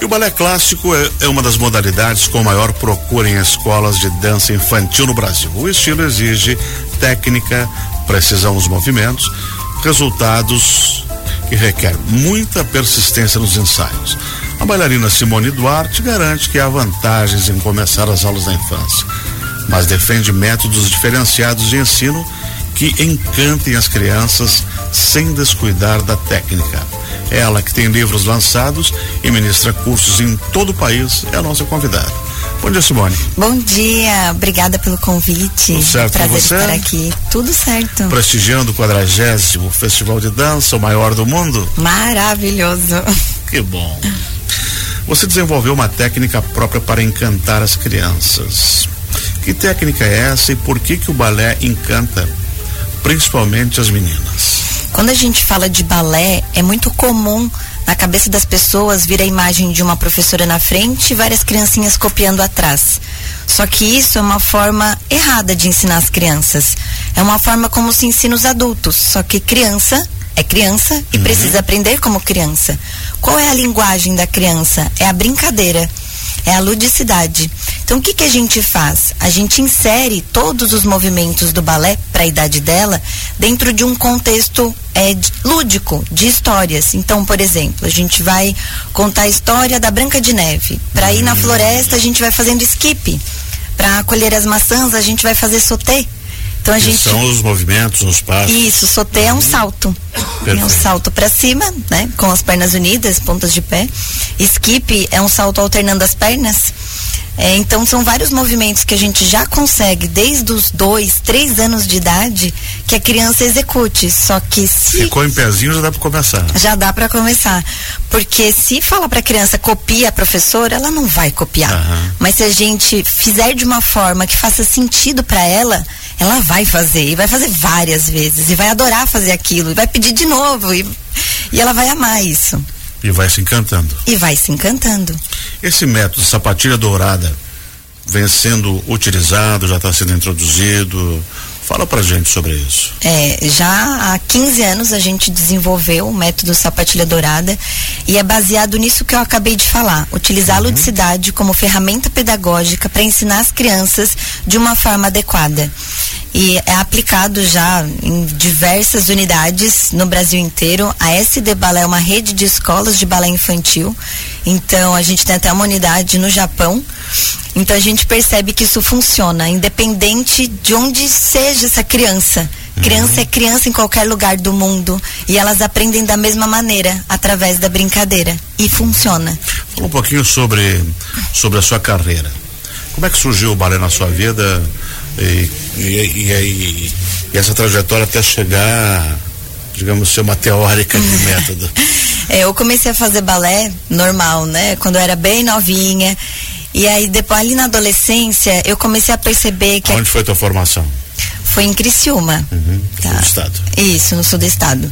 E o balé clássico é, é, uma das modalidades com maior procura em escolas de dança infantil no Brasil. O estilo exige técnica, precisão nos movimentos, resultados que requer muita persistência nos ensaios. A bailarina Simone Duarte garante que há vantagens em começar as aulas da infância, mas defende métodos diferenciados de ensino que encantem as crianças sem descuidar da técnica. Ela, que tem livros lançados e ministra cursos em todo o país, é a nossa convidada. Bom dia, Simone. Bom dia, obrigada pelo convite. Tudo certo Prazer com você? estar aqui. Tudo certo. Prestigiando o quadragésimo Festival de Dança, o maior do mundo. Maravilhoso. Que bom. Você desenvolveu uma técnica própria para encantar as crianças. Que técnica é essa e por que que o balé encanta principalmente as meninas? Quando a gente fala de balé, é muito comum na cabeça das pessoas vir a imagem de uma professora na frente e várias criancinhas copiando atrás. Só que isso é uma forma errada de ensinar as crianças. É uma forma como se ensina os adultos. Só que criança é criança e uhum. precisa aprender como criança. Qual é a linguagem da criança? É a brincadeira é a ludicidade. Então, o que, que a gente faz? A gente insere todos os movimentos do balé para a idade dela dentro de um contexto é, lúdico, de histórias. Então, por exemplo, a gente vai contar a história da Branca de Neve. Para ir na floresta, a gente vai fazendo skip. Para colher as maçãs, a gente vai fazer sauté. Então a gente são os movimentos, os passos. Isso, soté é um salto. Perfeito. É um salto para cima, né, com as pernas unidas, pontas de pé. Skip é um salto alternando as pernas. É, então são vários movimentos que a gente já consegue desde os dois, três anos de idade que a criança execute. Só que se ficou em pezinho já dá para começar. Já dá para começar, porque se fala para a criança copia a professora, ela não vai copiar. Uhum. Mas se a gente fizer de uma forma que faça sentido para ela, ela vai fazer e vai fazer várias vezes e vai adorar fazer aquilo e vai pedir de novo e, e ela vai amar isso. E vai se encantando. E vai se encantando. Esse método sapatilha dourada vem sendo utilizado, já está sendo introduzido. Fala pra gente sobre isso. É, já há 15 anos a gente desenvolveu o método sapatilha dourada e é baseado nisso que eu acabei de falar, utilizar uhum. a ludicidade como ferramenta pedagógica para ensinar as crianças de uma forma adequada e é aplicado já em diversas unidades no Brasil inteiro. A SD Balé é uma rede de escolas de balé infantil. Então a gente tem até uma unidade no Japão. Então a gente percebe que isso funciona, independente de onde seja essa criança. Criança uhum. é criança em qualquer lugar do mundo e elas aprendem da mesma maneira, através da brincadeira. E funciona. Fala um pouquinho sobre, sobre a sua carreira. Como é que surgiu o balé na sua vida? E, e, e, e essa trajetória até chegar, digamos, ser uma teórica de método. É, eu comecei a fazer balé normal, né? Quando eu era bem novinha. E aí, depois, ali na adolescência, eu comecei a perceber que. Onde foi a tua formação? Foi em Criciúma. Uhum, tá. No estado. Isso, no sul do estado.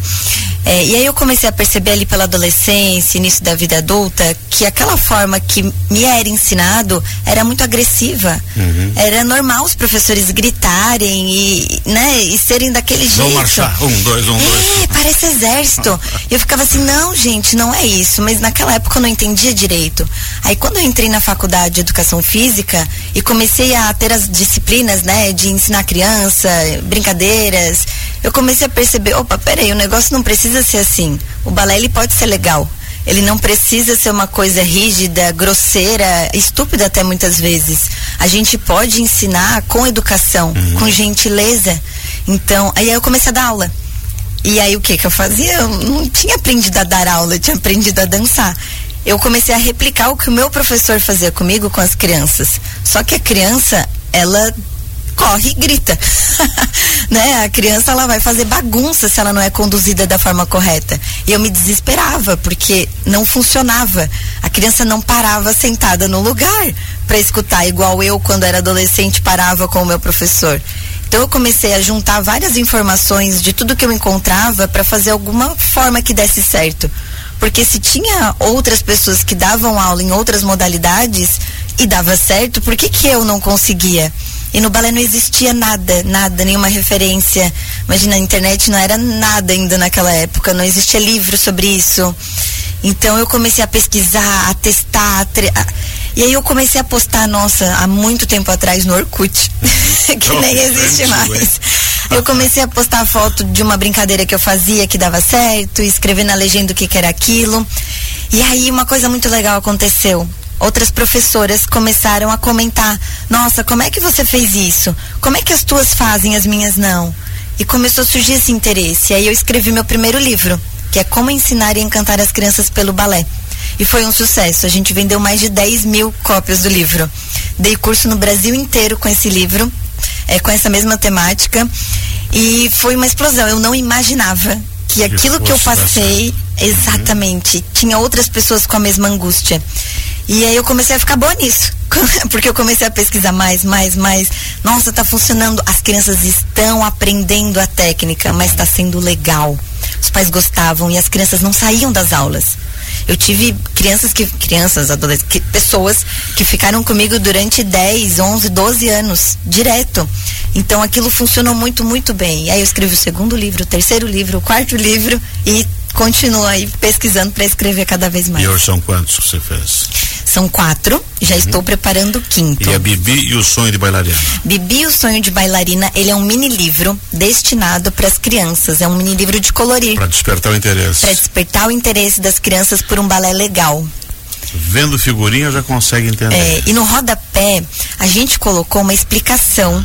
É, e aí eu comecei a perceber ali pela adolescência, início da vida adulta, que aquela forma que me era ensinado era muito agressiva. Uhum. Era normal os professores gritarem e, né, e serem daquele jeito. Vamos marchar, um, dois, um, é, dois. parece exército. eu ficava assim, não, gente, não é isso. Mas naquela época eu não entendia direito. Aí quando eu entrei na faculdade de educação física e comecei a ter as disciplinas, né, de ensinar criança, brincadeiras, eu comecei a perceber, opa, peraí, o negócio não precisa ser assim. O balé ele pode ser legal. Ele não precisa ser uma coisa rígida, grosseira, estúpida até muitas vezes. A gente pode ensinar com educação, uhum. com gentileza. Então, aí eu comecei a dar aula. E aí o que que eu fazia? Eu não tinha aprendido a dar aula, eu tinha aprendido a dançar. Eu comecei a replicar o que o meu professor fazia comigo com as crianças. Só que a criança, ela corre e grita. né? A criança ela vai fazer bagunça se ela não é conduzida da forma correta. E eu me desesperava porque não funcionava. A criança não parava sentada no lugar para escutar igual eu quando era adolescente parava com o meu professor. Então eu comecei a juntar várias informações de tudo que eu encontrava para fazer alguma forma que desse certo. Porque se tinha outras pessoas que davam aula em outras modalidades e dava certo, por que, que eu não conseguia? E no balé não existia nada, nada, nenhuma referência. Imagina, a internet não era nada ainda naquela época, não existia livro sobre isso. Então eu comecei a pesquisar, a testar, a tre... e aí eu comecei a postar, nossa, há muito tempo atrás no Orkut, que oh, nem existe mais. Eu comecei a postar foto de uma brincadeira que eu fazia que dava certo, escrever na legenda o que, que era aquilo. E aí uma coisa muito legal aconteceu outras professoras começaram a comentar: Nossa, como é que você fez isso? Como é que as tuas fazem, as minhas não? E começou a surgir esse interesse. E aí eu escrevi meu primeiro livro, que é Como Ensinar e Encantar as Crianças pelo Balé. E foi um sucesso. A gente vendeu mais de 10 mil cópias do livro. Dei curso no Brasil inteiro com esse livro, é, com essa mesma temática. E foi uma explosão. Eu não imaginava que aquilo que eu passei, exatamente, uhum. tinha outras pessoas com a mesma angústia. E aí eu comecei a ficar boa nisso. Porque eu comecei a pesquisar mais, mais, mais. Nossa, tá funcionando. As crianças estão aprendendo a técnica, mas está sendo legal. Os pais gostavam e as crianças não saíam das aulas. Eu tive crianças que crianças, adolescentes, que, pessoas que ficaram comigo durante 10, 11, 12 anos, direto. Então aquilo funcionou muito, muito bem. Aí eu escrevi o segundo livro, o terceiro livro, o quarto livro e continuo aí pesquisando para escrever cada vez mais. E hoje são quantos que você fez? São quatro, já uhum. estou preparando o quinto. E a Bibi e o sonho de bailarina? Bibi e o sonho de bailarina, ele é um mini livro destinado para as crianças, é um mini livro de colorir. Para despertar o interesse. Para despertar o interesse das crianças por um balé legal. Vendo figurinha já consegue entender. É, e no rodapé a gente colocou uma explicação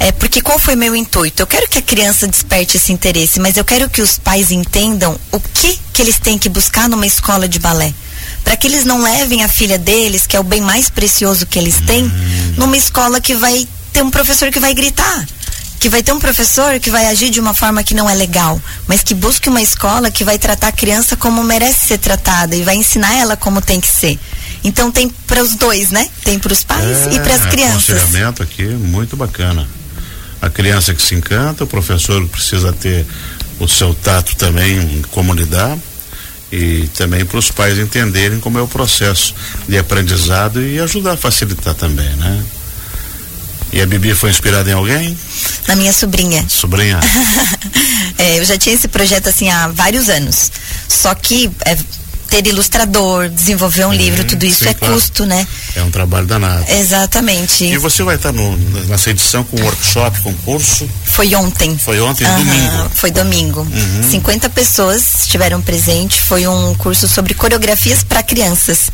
é, porque qual foi meu intuito? Eu quero que a criança desperte esse interesse, mas eu quero que os pais entendam o que que eles têm que buscar numa escola de balé. Para que eles não levem a filha deles, que é o bem mais precioso que eles têm, numa escola que vai ter um professor que vai gritar que vai ter um professor que vai agir de uma forma que não é legal, mas que busque uma escola que vai tratar a criança como merece ser tratada e vai ensinar ela como tem que ser. Então tem para os dois, né? Tem para os pais é, e para as crianças. Aconselhamento aqui muito bacana a criança que se encanta, o professor precisa ter o seu tato também como lidar e também para os pais entenderem como é o processo de aprendizado e ajudar a facilitar também, né? E a Bibi foi inspirada em alguém? Na minha sobrinha. Sobrinha? é, eu já tinha esse projeto assim há vários anos. Só que é, ter ilustrador, desenvolver um uhum, livro, tudo isso sim, é claro. custo, né? É um trabalho danado. Exatamente. E você vai estar no, nessa edição com workshop, com curso? Foi ontem. Foi ontem, uhum, domingo. Foi domingo. Uhum. 50 pessoas estiveram presentes. Foi um curso sobre coreografias para crianças.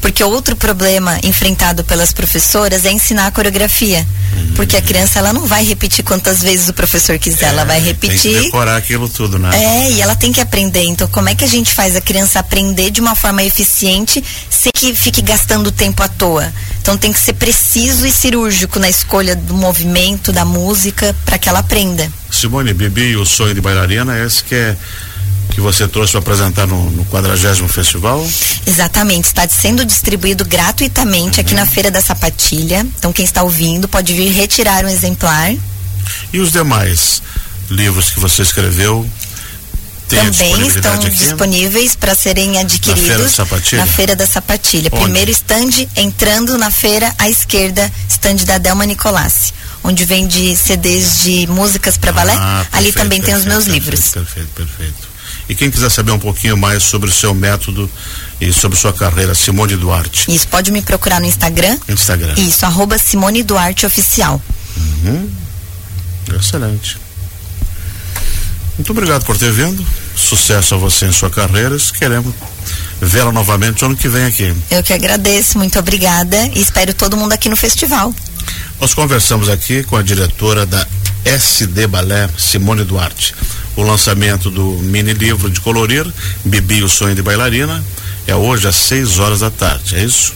Porque outro problema enfrentado pelas professoras é ensinar a coreografia. Uhum. Porque a criança ela não vai repetir quantas vezes o professor quiser, é, ela vai repetir. Tem que decorar aquilo tudo, né? É, e ela tem que aprender. Então, como é que a gente faz a criança aprender de uma forma eficiente sem que fique gastando tempo à toa? Então tem que ser preciso e cirúrgico na escolha do movimento, da música, para que ela aprenda. Simone, Bibi, o sonho de bailarina é esse que é que você trouxe para apresentar no, no 40 festival? Exatamente, está sendo distribuído gratuitamente uhum. aqui na Feira da Sapatilha. Então quem está ouvindo pode vir retirar um exemplar. E os demais livros que você escreveu? Também estão aqui? disponíveis para serem adquiridos na Feira da Sapatilha. Feira da Sapatilha. Primeiro stand entrando na feira à esquerda, stand da Delma Nicolassi onde vende CDs de músicas para balé. Ah, perfeito, Ali também perfeito, tem os meus perfeito, livros. Perfeito, perfeito. E quem quiser saber um pouquinho mais sobre o seu método e sobre sua carreira, Simone Duarte. Isso, pode me procurar no Instagram. Instagram. Isso, arroba Simone Duarte Oficial. Uhum. Excelente. Muito obrigado por ter vindo. Sucesso a você em sua carreira. Queremos vê-la novamente ano que vem aqui. Eu que agradeço, muito obrigada e espero todo mundo aqui no festival. Nós conversamos aqui com a diretora da SD Balé, Simone Duarte. O lançamento do mini livro de colorir, Bibi o Sonho de Bailarina, é hoje às 6 horas da tarde, é isso?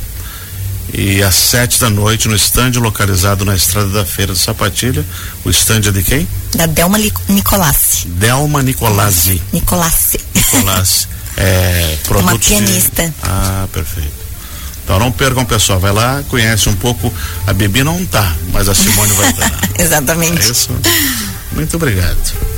E às 7 da noite no estande localizado na estrada da Feira de Sapatilha. O estande é de quem? Da Delma Nicolassi. Delma Nicolassi. Nicolassi. Nicolassi. é, produto Uma pianista. De... Ah, perfeito. Então não percam, pessoal. Vai lá, conhece um pouco. A Bibi não tá, mas a Simone vai estar. Exatamente. É isso. Muito obrigado.